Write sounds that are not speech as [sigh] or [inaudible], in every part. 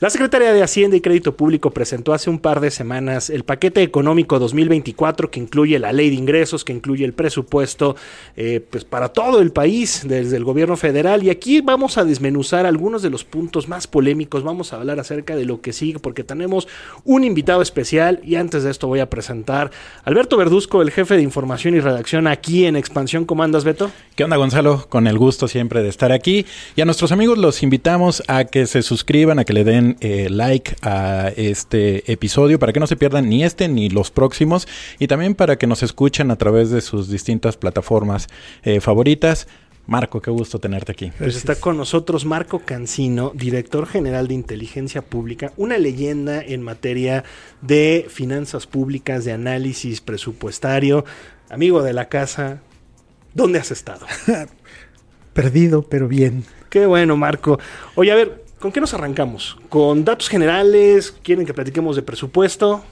La Secretaría de Hacienda y Crédito Público presentó hace un par de semanas el paquete económico 2024 que incluye la ley de ingresos, que incluye el presupuesto eh, pues para todo el país desde el gobierno federal. Y aquí vamos a desmenuzar algunos de los puntos más polémicos. Vamos a hablar acerca de lo que sigue porque tenemos un invitado especial y antes de esto voy a presentar a Alberto Verduzco, el jefe de información y redacción aquí en Expansión. ¿Cómo andas, Beto? ¿Qué onda, Gonzalo? Con el gusto siempre de estar aquí. Y a nuestros amigos los invitamos a que se suscriban, a que le den eh, like a este episodio para que no se pierdan ni este ni los próximos y también para que nos escuchen a través de sus distintas plataformas eh, favoritas. Marco, qué gusto tenerte aquí. Pues está con nosotros Marco Cancino, director general de inteligencia pública, una leyenda en materia de finanzas públicas, de análisis presupuestario, amigo de la casa. ¿Dónde has estado? [laughs] Perdido, pero bien. Qué bueno, Marco. Oye, a ver, ¿Con qué nos arrancamos? ¿Con datos generales? ¿Quieren que platiquemos de presupuesto?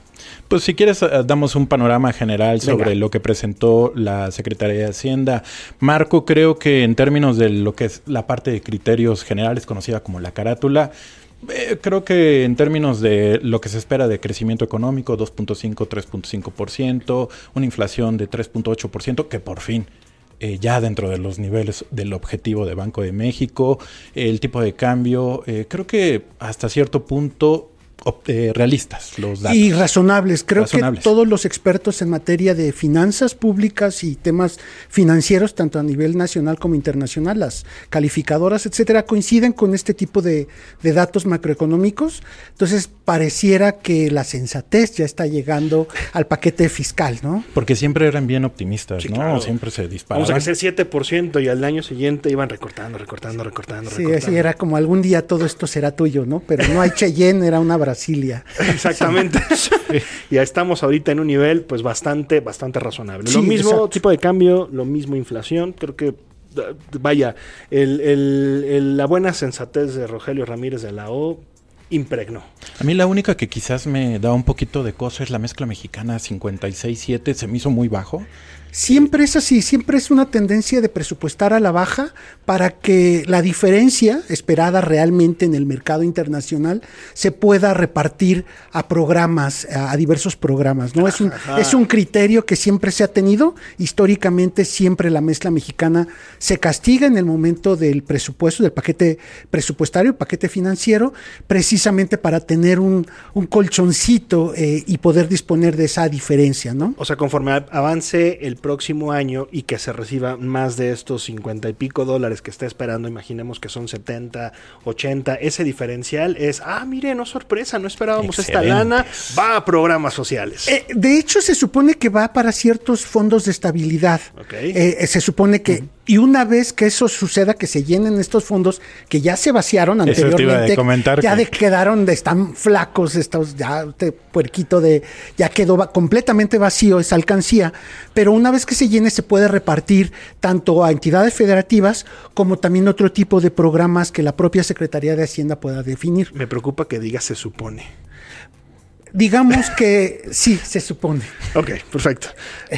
Pues si quieres, eh, damos un panorama general sobre lo que presentó la Secretaría de Hacienda. Marco, creo que en términos de lo que es la parte de criterios generales, conocida como la carátula, eh, creo que en términos de lo que se espera de crecimiento económico, 2.5, 3.5%, una inflación de 3.8%, que por fin eh, ya dentro de los niveles del objetivo de Banco de México, el tipo de cambio, eh, creo que hasta cierto punto eh, realistas los datos. Y razonables. Creo que todos los expertos en materia de finanzas públicas y temas financieros, tanto a nivel nacional como internacional, las calificadoras, etcétera, coinciden con este tipo de, datos macroeconómicos. Entonces, pareciera que la sensatez ya está llegando al paquete fiscal, ¿no? Porque siempre eran bien optimistas, ¿no? Siempre se disparaban. Vamos a crecer 7% y al año siguiente iban recortando, recortando, recortando, sí, así era como algún día todo esto será tuyo, ¿no? Pero no hay Cheyenne, era una Brasilia. Exactamente. [laughs] Ya estamos ahorita en un nivel pues bastante, bastante razonable. lo mismo tipo de cambio, lo mismo inflación, creo que vaya, la buena sensatez de Rogelio Ramírez de la O impregnó. A mí la única que quizás me da un poquito de cosa es la mezcla mexicana 56-7, se me hizo muy bajo. Siempre es así, siempre es una tendencia de presupuestar a la baja para que la diferencia esperada realmente en el mercado internacional se pueda repartir a programas, a diversos programas. ¿no? Es, un, es un criterio que siempre se ha tenido. Históricamente siempre la mezcla mexicana se castiga en el momento del presupuesto, del paquete presupuestario, el paquete financiero, precisamente para tener un, colchoncito eh, y poder disponer de esa diferencia. ¿no? O sea, conforme avance el próximo año y que se reciba más de estos 50 y pico dólares que está esperando, imaginemos que son 70, 80, ese diferencial es, ah, mire, no sorpresa, no esperábamos esta lana, va a programas sociales. Eh, de hecho, se supone que va para ciertos fondos de estabilidad. Eh, eh, se supone que... Y una vez que eso suceda, que se llenen estos fondos que ya se vaciaron anteriormente, ya de quedaron, de, están flacos, estos, ya este puerquito de, ya quedó completamente vacío esa alcancía, pero una vez que se llene se puede repartir tanto a entidades federativas como también otro tipo de programas que la propia Secretaría de Hacienda pueda definir. Me preocupa que diga se supone. Digamos que sí, se supone. Ok, perfecto.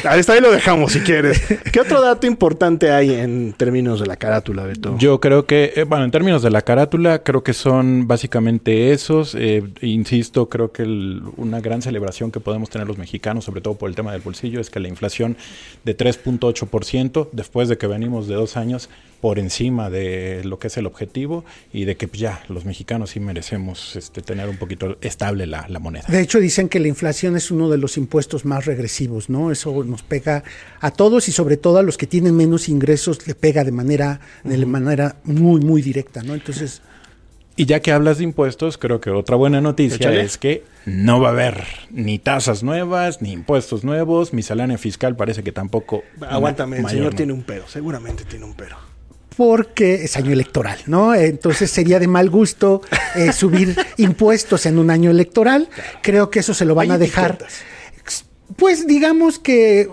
Ahí está, ahí lo dejamos si quieres. ¿Qué otro dato importante hay en términos de la carátula, Beto? Yo creo que, eh, bueno, en términos de la carátula, creo que son básicamente esos. Eh, insisto, creo que una gran celebración que podemos tener los mexicanos, sobre todo por el tema del bolsillo, es que la inflación de 3.8%, después de que venimos de dos años, por encima de lo que es el objetivo y de que pues, ya los mexicanos sí merecemos este, tener un poquito estable la, moneda. De hecho, dicen que la inflación es uno de los impuestos más regresivos, ¿no? Eso nos pega a todos y sobre todo a los que tienen menos ingresos le pega de manera, de manera muy, muy directa, ¿no? Entonces... Y ya que hablas de impuestos, creo que otra buena noticia es que no va a haber ni tasas nuevas, ni impuestos nuevos, miscelánea fiscal parece que tampoco. Aguántame, el señor tiene un pero, seguramente tiene un pero porque es año electoral, ¿no? Entonces sería de mal gusto eh, [laughs] subir impuestos en un año electoral. Creo que eso se lo van a dejar. Pues digamos que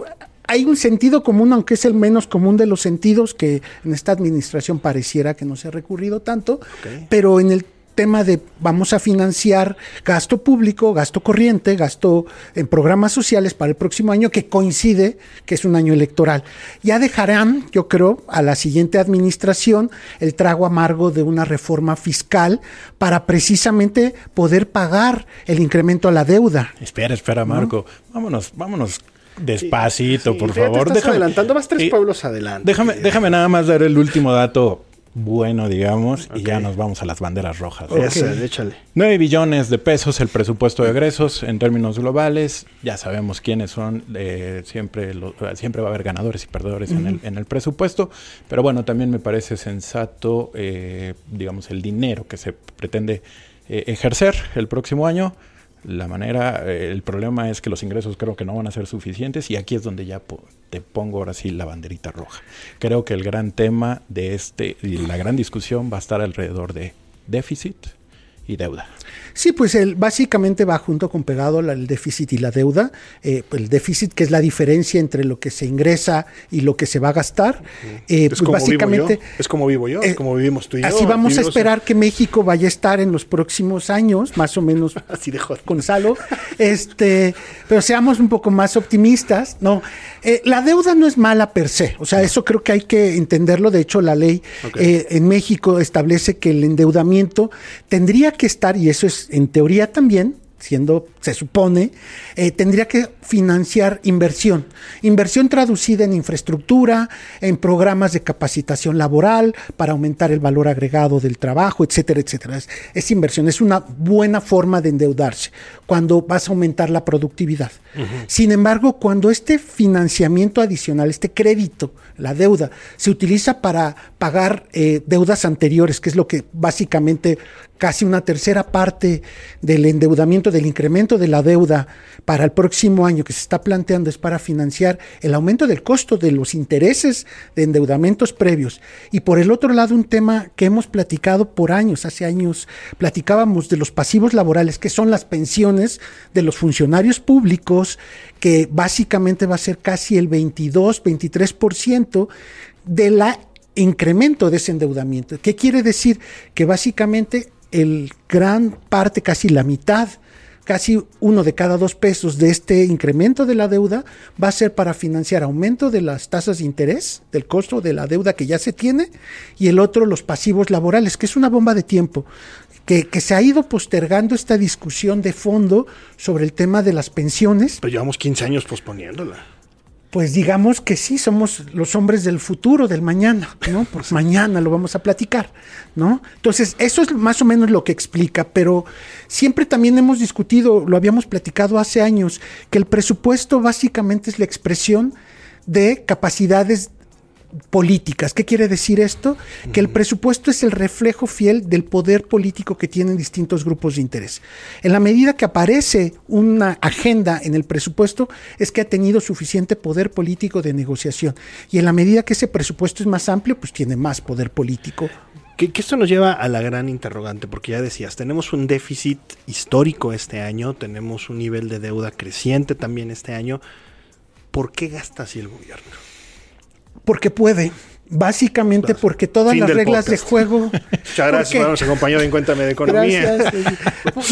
hay un sentido común, aunque es el menos común de los sentidos, que en esta administración pareciera que no se ha recurrido tanto, pero en el tema de vamos a financiar gasto público, gasto corriente, gasto en programas sociales para el próximo año que coincide que es un año electoral. Ya dejarán, yo creo, a la siguiente administración el trago amargo de una reforma fiscal para precisamente poder pagar el incremento a la deuda. Espera, espera, Marco. Vámonos, vámonos despacito, por favor. Te adelantando, vas tres pueblos adelante. Déjame, déjame nada más dar el último dato bueno, digamos, y ya nos vamos a las banderas rojas. échale. 9 billones de pesos el presupuesto de egresos en términos globales. Ya sabemos quiénes son. Eh, siempre, siempre va a haber ganadores y perdedores en, el, en, el, presupuesto. Pero bueno, también me parece sensato, eh, digamos, el dinero que se pretende eh, ejercer el próximo año la manera, eh, el problema es que los ingresos creo que no van a ser suficientes y aquí es donde ya te pongo ahora sí la banderita roja. Creo que el gran tema de este y la gran discusión va a estar alrededor de déficit y deuda. Sí, pues el, básicamente va junto con pegado el déficit y la deuda. Eh, el déficit, que es la diferencia entre lo que se ingresa y lo que se va a gastar. Eh, es pues básicamente. es como vivo yo, es eh, como vivimos tú y yo. Así vamos a esperar que México vaya a estar en los próximos años, más o menos [laughs] así de Gonzalo. este, pero seamos un poco más optimistas. No, la deuda no es mala per se. O sea, eso creo que hay que entenderlo. De hecho, la ley en México establece que el endeudamiento tendría que estar, y eso es en teoría también, siendo, se supone, eh, tendría que financiar inversión. Inversión traducida en infraestructura, en programas de capacitación laboral para aumentar el valor agregado del trabajo, etcétera, etcétera. Es, inversión, es una buena forma de endeudarse cuando vas a aumentar la productividad. Sin embargo, cuando este financiamiento adicional, este crédito, la deuda, se utiliza para pagar eh, deudas anteriores, que es lo que básicamente casi una tercera parte del endeudamiento, del incremento de la deuda para el próximo año que se está planteando es para financiar el aumento del costo de los intereses de endeudamientos previos. Y por el otro lado, un tema que hemos platicado por años, hace años platicábamos de los pasivos laborales, que son las pensiones de los funcionarios públicos, que básicamente va a ser casi el 22, 23% de la incremento de ese endeudamiento. ¿Qué quiere decir? Que básicamente el gran parte, casi la mitad, casi uno de cada dos pesos de este incremento de la deuda va a ser para financiar aumento de las tasas de interés, del costo de la deuda que ya se tiene, y el otro los pasivos laborales, que es una bomba de tiempo. Que, que, se ha ido postergando esta discusión de fondo sobre el tema de las pensiones. Pero llevamos 15 años posponiéndola pues digamos que sí, somos los hombres del futuro, del mañana, ¿no? [laughs] Pues mañana lo vamos a platicar, ¿no? Entonces, eso es más o menos lo que explica, pero siempre también hemos discutido, lo habíamos platicado hace años, que el presupuesto básicamente es la expresión de capacidades políticas. ¿Qué quiere decir esto? Que el presupuesto es el reflejo fiel del poder político que tienen distintos grupos de interés. En la medida que aparece una agenda en el presupuesto, es que ha tenido suficiente poder político de negociación. Y en la medida que ese presupuesto es más amplio, pues tiene más poder político. Que, esto nos lleva a la gran interrogante, porque ya decías, tenemos un déficit histórico este año, tenemos un nivel de deuda creciente también este año. ¿Por qué gasta así el gobierno? Porque puede. Básicamente porque todas las reglas de juego. [laughs] Muchas gracias nos acompañó en Cuéntame de Economía.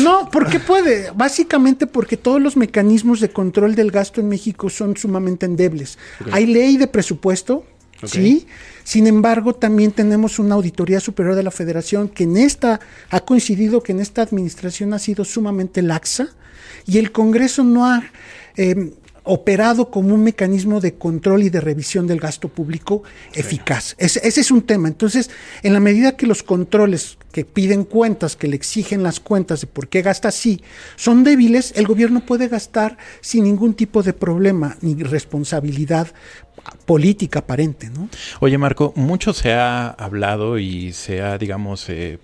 no, porque puede. Básicamente porque todos los mecanismos de control del gasto en México son sumamente endebles. Hay ley de presupuesto, sí. Sin embargo, también tenemos una auditoría superior de la Federación que en esta ha coincidido que en esta administración ha sido sumamente laxa y el Congreso no ha eh, operado como un mecanismo de control y de revisión del gasto público eficaz. Ese, es un tema. Entonces, en la medida que los controles que piden cuentas, que le exigen las cuentas de por qué gasta así, son débiles, el gobierno puede gastar sin ningún tipo de problema ni responsabilidad política aparente, ¿no? Oye, Marco, mucho se ha hablado y se ha, digamos, eh,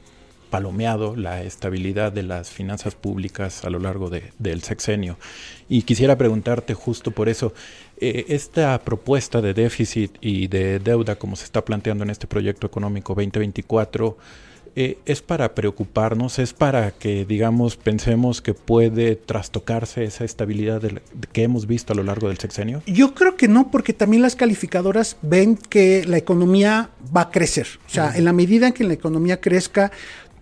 palomeado la estabilidad de las finanzas públicas a lo largo del sexenio. Y quisiera preguntarte justo por eso, eh, esta propuesta de déficit y de deuda como se está planteando en este proyecto económico 2024, eh, es para preocuparnos, es para que, digamos, pensemos que puede trastocarse esa estabilidad que hemos visto a lo largo del sexenio? Yo creo que no, porque también las calificadoras ven que la economía va a crecer. O sea, en la medida en que la economía crezca,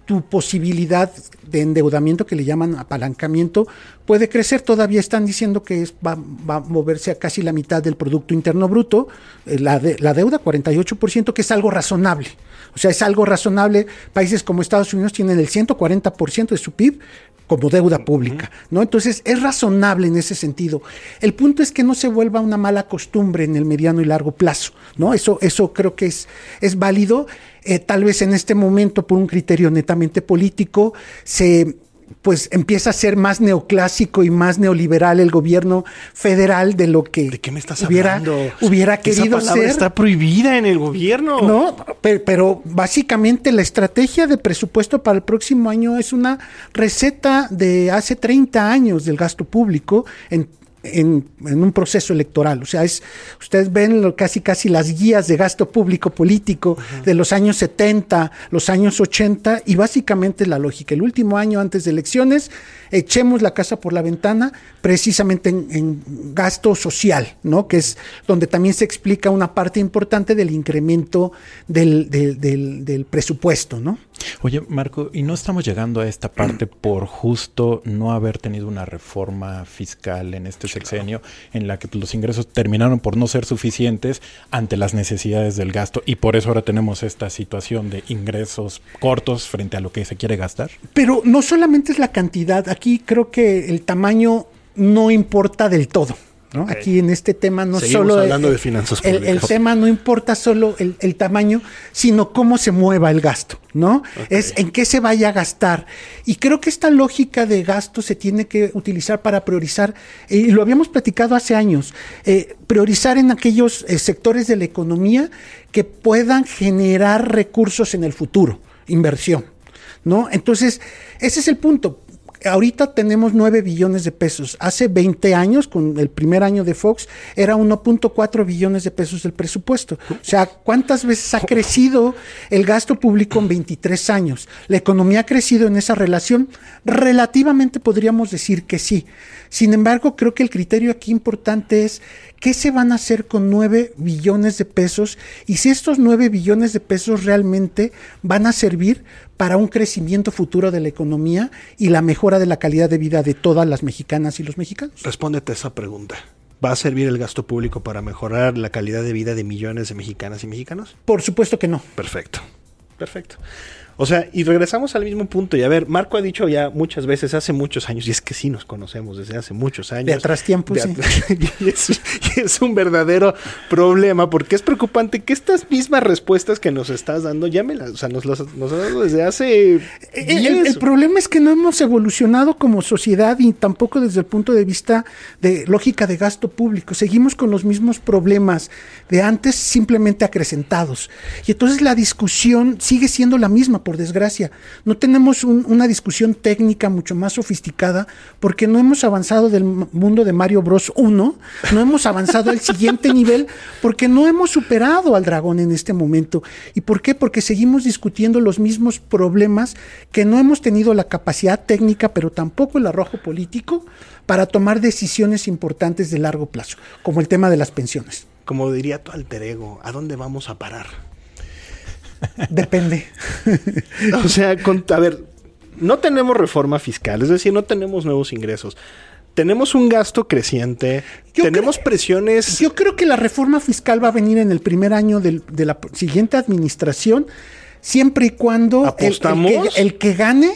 tu posibilidad de endeudamiento, que le llaman apalancamiento, puede crecer. Todavía están diciendo que es, va, a moverse a casi la mitad del Producto Interno Bruto, eh, la, de, la deuda 48%, que es algo razonable. O sea, es algo razonable. Países como Estados Unidos tienen el 140% de su PIB como deuda pública, ¿no? Entonces es razonable en ese sentido. El punto es que no se vuelva una mala costumbre en el mediano y largo plazo, ¿no? Eso, eso creo que es, es válido. Eh, tal vez en este momento, por un criterio netamente político, se pues empieza a ser más neoclásico y más neoliberal el gobierno federal de lo que ¿De qué me estás hubiera, hablando? hubiera querido Esa ser. Está prohibida en el gobierno. No, pero, pero, básicamente la estrategia de presupuesto para el próximo año es una receta de hace 30 años del gasto público en en, un proceso electoral. O sea, es, ustedes ven casi casi las guías de gasto público político de los años 70, los años 80, y básicamente la lógica. El último año antes de elecciones, echemos la casa por la ventana, precisamente en, gasto social, ¿no? Que es donde también se explica una parte importante del incremento del, del, del presupuesto, ¿no? Oye, Marco, ¿y no estamos llegando a esta parte por justo no haber tenido una reforma fiscal en este sexenio en la que pues, los ingresos terminaron por no ser suficientes ante las necesidades del gasto y por eso ahora tenemos esta situación de ingresos cortos frente a lo que se quiere gastar? Pero no solamente es la cantidad, aquí creo que el tamaño no importa del todo. Aquí en este tema no solo hablando de finanzas el, el, tema no importa solo el, tamaño, sino cómo se mueva el gasto, ¿no? Es en qué se vaya a gastar. Y creo que esta lógica de gasto se tiene que utilizar para priorizar, y lo habíamos platicado hace años, eh, priorizar en aquellos eh, sectores de la economía que puedan generar recursos en el futuro, inversión. ¿No? Entonces, ese es el punto ahorita tenemos 9 billones de pesos. Hace 20 años, con el primer año de Fox, era 1.4 billones de pesos del presupuesto. O sea, ¿cuántas veces ha crecido el gasto público en 23 años? La economía ha crecido en esa relación. Relativamente podríamos decir que sí. Sin embargo, creo que el criterio aquí importante es qué se van a hacer con 9 billones de pesos y si estos 9 billones de pesos realmente van a servir para un crecimiento futuro de la economía y la mejora de la calidad de vida de todas las mexicanas y los mexicanos. Respóndete esa pregunta. ¿Va a servir el gasto público para mejorar la calidad de vida de millones de mexicanas y mexicanos? Por supuesto que no. Perfecto. Perfecto. O sea, y regresamos al mismo punto. Y a ver, Marco ha dicho ya muchas veces, hace muchos años, y es que sí nos conocemos desde hace muchos años. De atrás tiempo, sí. [laughs] y, es, un verdadero problema, porque es preocupante que estas mismas respuestas que nos estás dando, ya me las, o sea, nos las nos has dado desde hace. El, el, problema es que no hemos evolucionado como sociedad y tampoco desde el punto de vista de lógica de gasto público. Seguimos con los mismos problemas de antes, simplemente acrecentados. Y entonces la discusión sigue siendo la misma por desgracia. No tenemos una discusión técnica mucho más sofisticada porque no hemos avanzado del mundo de Mario Bros 1, no hemos avanzado al siguiente nivel porque no hemos superado al dragón en este momento. ¿Y por qué? Porque seguimos discutiendo los mismos problemas que no hemos tenido la capacidad técnica, pero tampoco el arrojo político para tomar decisiones importantes de largo plazo, como el tema de las pensiones. Como diría tu alter ego, ¿a dónde vamos a parar? Depende. [laughs] o sea, a ver, no tenemos reforma fiscal, es decir, no tenemos nuevos ingresos. Tenemos un gasto creciente, tenemos presiones. Yo creo que la reforma fiscal va a venir en el primer año de la siguiente administración siempre y cuando el, que, gane,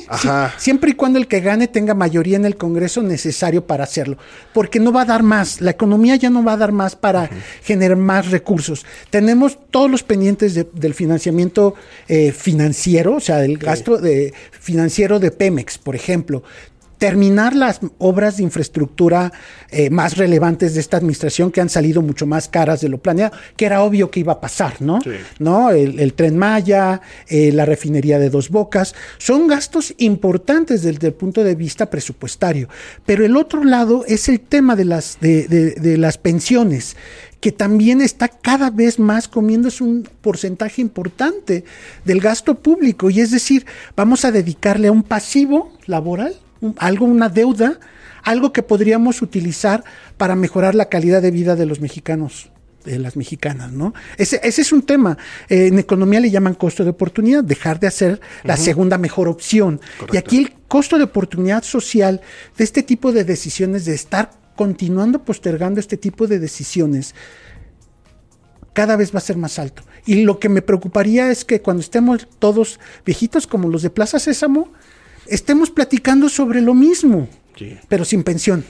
siempre y cuando el que gane tenga mayoría en el Congreso necesario para hacerlo, porque no va a dar más, la economía ya no va a dar más para generar más recursos. Tenemos todos los pendientes del financiamiento eh, financiero, o sea, del gasto de, financiero de Pemex, por ejemplo terminar las obras de infraestructura eh, más relevantes de esta administración que han salido mucho más caras de lo planeado, que era obvio que iba a pasar, ¿no? ¿No? El, tren Maya, eh, la refinería de Dos Bocas, son gastos importantes desde el punto de vista presupuestario. Pero el otro lado es el tema de las, de, de las pensiones que también está cada vez más comiéndose un porcentaje importante del gasto público. Y es decir, vamos a dedicarle a un pasivo laboral algo, una deuda, algo que podríamos utilizar para mejorar la calidad de vida de los mexicanos de las mexicanas, ¿no? Ese, es un tema. Eh, en economía le llaman costo de oportunidad, dejar de hacer la segunda mejor opción. Y aquí el costo de oportunidad social de este tipo de decisiones, de estar continuando postergando este tipo de decisiones, cada vez va a ser más alto. Y lo que me preocuparía es que cuando estemos todos viejitos como los de Plaza Sésamo, estemos platicando sobre lo mismo, pero sin pensión.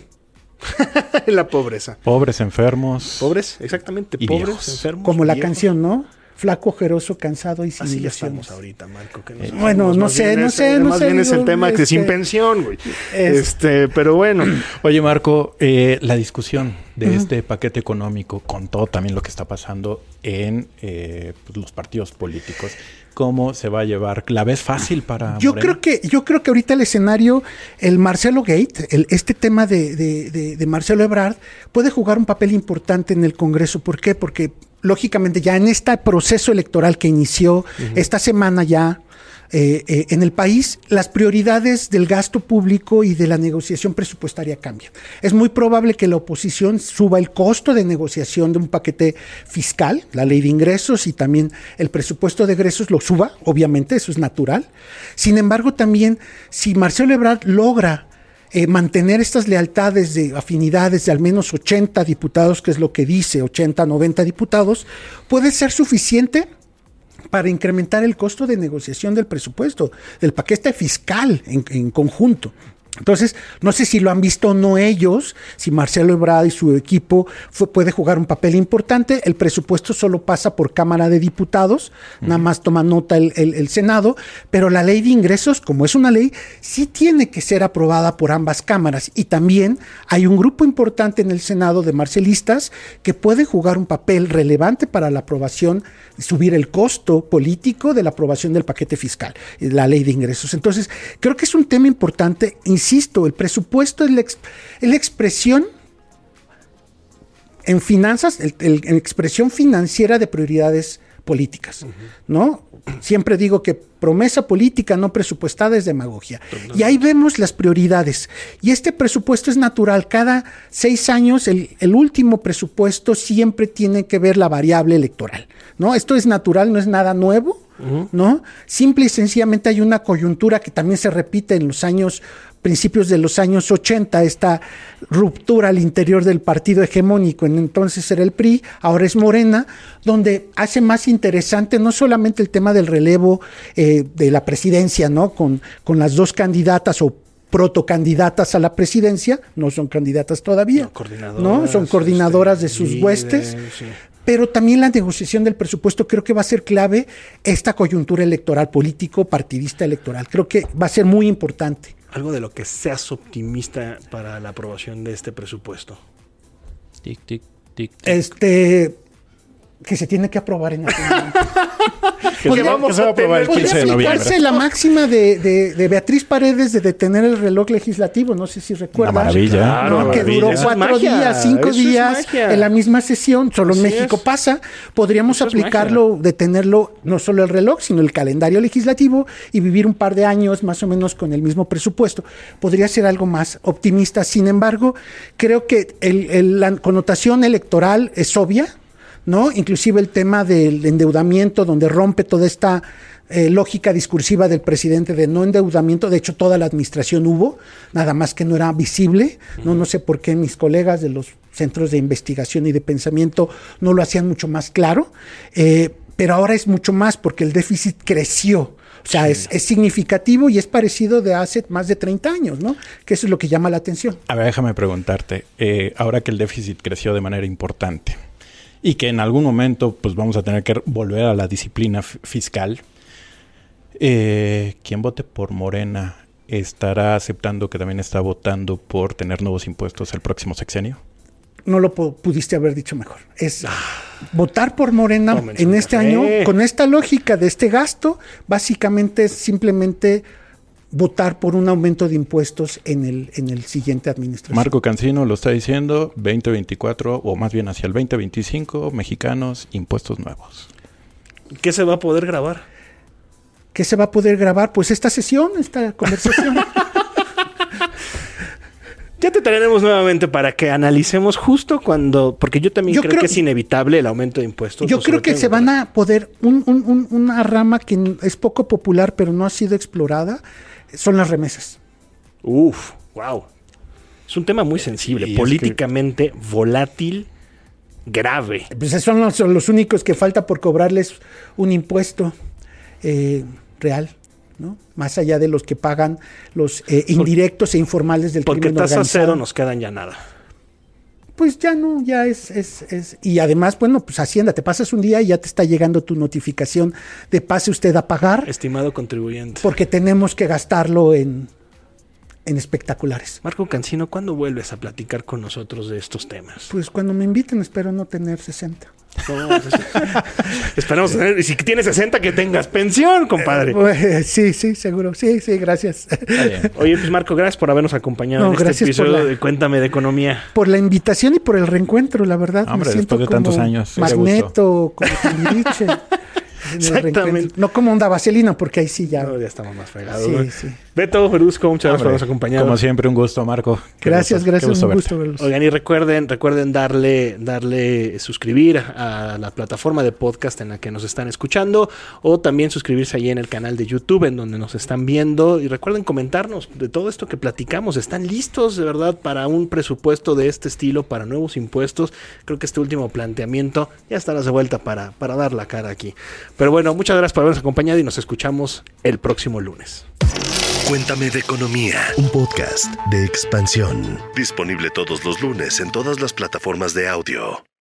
[laughs] la pobreza. Pobres, enfermos. Pobres, exactamente. pobres, enfermos. Como la canción, ¿no? Flaco, ojeroso, cansado y sin Así ya estamos ahorita, Marco. Eh, bueno, no sé, no sé, no más sé. bien es el tema que sin este, pensión, güey. Este, pero bueno. [clears throat] Oye, Marco, eh, la discusión de este paquete económico con todo también lo que está pasando en eh, pues, los partidos políticos cómo se va a llevar. ¿La ves fácil para Yo creo que yo creo que ahorita el escenario, el Marcelo Gate, el, este tema de, de, de, Marcelo Ebrard, puede jugar un papel importante en el Congreso. ¿Por qué? Porque lógicamente ya en este proceso electoral que inició esta semana ya eh, eh, en el país, las prioridades del gasto público y de la negociación presupuestaria cambian. Es muy probable que la oposición suba el costo de negociación de un paquete fiscal, la ley de ingresos y también el presupuesto de egresos lo suba, obviamente, eso es natural. Sin embargo, también si Marcelo Ebrard logra eh, mantener estas lealtades de afinidades de al menos 80 diputados, que es lo que dice, 80, 90 diputados, puede ser suficiente para incrementar el costo de negociación del presupuesto, del paquete fiscal en, en conjunto. Entonces, no sé si lo han visto o no ellos, si Marcelo Ebrard y su equipo puede jugar un papel importante. El presupuesto solo pasa por Cámara de Diputados, nada más toma nota el, Senado, pero la ley de ingresos, como es una ley, sí tiene que ser aprobada por ambas cámaras. Y también hay un grupo importante en el Senado de marcelistas que puede jugar un papel relevante para la aprobación, subir el costo político de la aprobación del paquete fiscal, la ley de ingresos. Entonces, creo que es un tema importante insisto, el presupuesto es la, expresión en finanzas, la expresión financiera de prioridades políticas, ¿no? Siempre digo que promesa política no presupuestada es demagogia. Y ahí vemos las prioridades. Y este presupuesto es natural. Cada seis años, el, el, último presupuesto siempre tiene que ver la variable electoral, ¿no? Esto es natural, no es nada nuevo, ¿no? Simple y sencillamente hay una coyuntura que también se repite en los años principios de los años 80, esta ruptura al interior del partido hegemónico, en entonces era el PRI, ahora es Morena, donde hace más interesante no solamente el tema del relevo eh, de la presidencia, ¿no? Con, con las dos candidatas o protocandidatas a la presidencia, no son candidatas todavía, no, son coordinadoras de sus huestes, pero también la negociación del presupuesto creo que va a ser clave esta coyuntura electoral político, partidista electoral, creo que va a ser muy importante algo de lo que seas optimista para la aprobación de este presupuesto. Tic, tic, tic, Este, que se tiene que aprobar en este momento. [laughs] que vamos a aprobar el 15 de noviembre. la máxima de, de, Beatriz Paredes de detener el reloj legislativo, no sé si recuerdas. maravilla. que duró cuatro días, cinco días en la misma sesión, solo en México pasa. Podríamos aplicarlo, detenerlo, no solo el reloj, sino el calendario legislativo y vivir un par de años más o menos con el mismo presupuesto. Podría ser algo más optimista. Sin embargo, creo que la connotación electoral es obvia ¿no? Inclusive el tema del endeudamiento, donde rompe toda esta eh, lógica discursiva del presidente de no endeudamiento, de hecho toda la administración hubo, nada más que no era visible, no, no sé por qué mis colegas de los centros de investigación y de pensamiento no lo hacían mucho más claro, eh, pero ahora es mucho más porque el déficit creció. O sea, es, significativo y es parecido de hace más de 30 años, ¿no? Que eso es lo que llama la atención. A ver, déjame preguntarte, eh, ahora que el déficit creció de manera importante, y que en algún momento pues vamos a tener que volver a la disciplina fiscal. Eh, quien vote por Morena estará aceptando que también está votando por tener nuevos impuestos el próximo sexenio? No lo pudiste haber dicho mejor. Es ah. votar por Morena en este año con esta lógica de este gasto, básicamente es simplemente votar por un aumento de impuestos en el, en el siguiente administración. Marco Cancino lo está diciendo, 2024 o más bien hacia el 2025, mexicanos, impuestos nuevos. ¿Qué se va a poder grabar? ¿Qué se va a poder grabar? Pues esta sesión, esta conversación. [laughs] ya te traeremos nuevamente para que analicemos justo cuando, porque yo también creo, que es inevitable el aumento de impuestos. Yo creo que se van a poder, una rama que es poco popular pero no ha sido explorada, son las remesas. Uf, wow. Es un tema muy sensible, políticamente volátil, grave. Pues son los, únicos que falta por cobrarles un impuesto eh, real. ¿no? Más allá de los que pagan los eh, indirectos e informales del Porque crimen tasa cero nos quedan ya nada. Pues ya no, ya es, es, es, Y además, bueno, pues Hacienda, te pasas un día y ya te está llegando tu notificación de pase usted a pagar. Estimado contribuyente. Porque tenemos que gastarlo en, en espectaculares. Marco Cancino, ¿cuándo vuelves a platicar con nosotros de estos temas? Pues cuando me inviten, espero no tener 60. Esperamos tener, si tienes 60 que tengas pensión, compadre. Eh, sí, sí, seguro. Sí, sí, gracias. Oye, pues Marco, gracias por habernos acompañado en este episodio de Cuéntame de Economía. Por la invitación y por el reencuentro, la verdad. Hombre, me siento después de tantos años. Magneto, como dice. Exactamente. No como onda vaselina, porque ahí sí ya. ya estamos más fregados. Sí, sí. Beto, Berusco, muchas gracias por habernos acompañado. Como siempre, un gusto, Marco. gracias, gracias, un gusto verlos. Oigan, y recuerden, recuerden darle, darle suscribir a la plataforma de podcast en la que nos están escuchando, o también suscribirse ahí en el canal de YouTube en donde nos están viendo. Y recuerden comentarnos de todo esto que platicamos. ¿Están listos de verdad para un presupuesto de este estilo, para nuevos impuestos? Creo que este último planteamiento ya estará de vuelta para, para dar la cara aquí. Pero bueno, muchas gracias por habernos acompañado y nos escuchamos el próximo lunes. Cuéntame de Economía, un podcast de expansión. Disponible todos los lunes en todas las plataformas de audio.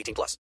18 plus.